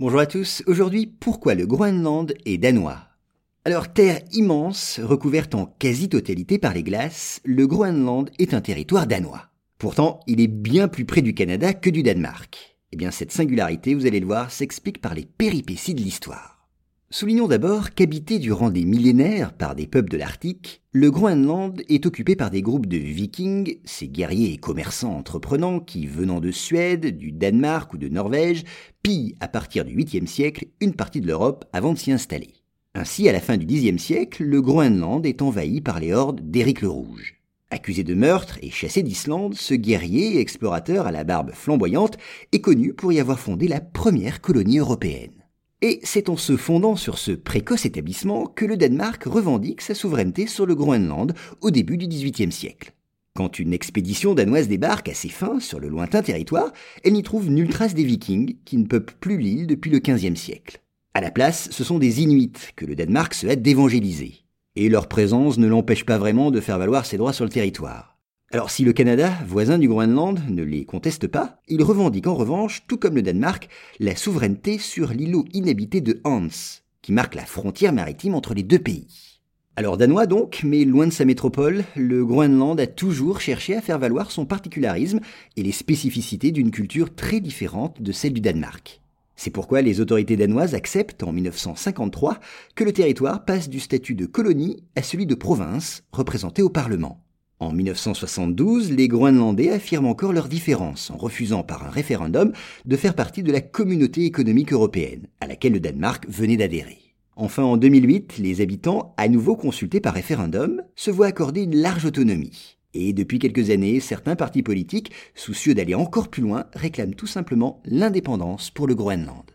Bonjour à tous, aujourd'hui pourquoi le Groenland est danois? Alors terre immense, recouverte en quasi-totalité par les glaces, le Groenland est un territoire danois. Pourtant, il est bien plus près du Canada que du Danemark. Eh bien cette singularité, vous allez le voir, s'explique par les péripéties de l'histoire. Soulignons d'abord qu'habité durant des millénaires par des peuples de l'Arctique, le Groenland est occupé par des groupes de vikings, ces guerriers et commerçants entreprenants qui, venant de Suède, du Danemark ou de Norvège, pillent à partir du 8e siècle une partie de l'Europe avant de s'y installer. Ainsi, à la fin du Xe siècle, le Groenland est envahi par les hordes d'Éric le Rouge. Accusé de meurtre et chassé d'Islande, ce guerrier et explorateur à la barbe flamboyante est connu pour y avoir fondé la première colonie européenne. Et c'est en se fondant sur ce précoce établissement que le Danemark revendique sa souveraineté sur le Groenland au début du XVIIIe siècle. Quand une expédition danoise débarque à ses fins sur le lointain territoire, elle n'y trouve nulle trace des vikings qui ne peuplent plus l'île depuis le XVe siècle. À la place, ce sont des Inuits que le Danemark se hâte d'évangéliser. Et leur présence ne l'empêche pas vraiment de faire valoir ses droits sur le territoire. Alors si le Canada, voisin du Groenland, ne les conteste pas, il revendique en revanche, tout comme le Danemark, la souveraineté sur l'îlot inhabité de Hans, qui marque la frontière maritime entre les deux pays. Alors danois donc, mais loin de sa métropole, le Groenland a toujours cherché à faire valoir son particularisme et les spécificités d'une culture très différente de celle du Danemark. C'est pourquoi les autorités danoises acceptent en 1953 que le territoire passe du statut de colonie à celui de province représenté au Parlement. En 1972, les Groenlandais affirment encore leur différence en refusant par un référendum de faire partie de la communauté économique européenne, à laquelle le Danemark venait d'adhérer. Enfin, en 2008, les habitants, à nouveau consultés par référendum, se voient accorder une large autonomie. Et depuis quelques années, certains partis politiques, soucieux d'aller encore plus loin, réclament tout simplement l'indépendance pour le Groenland.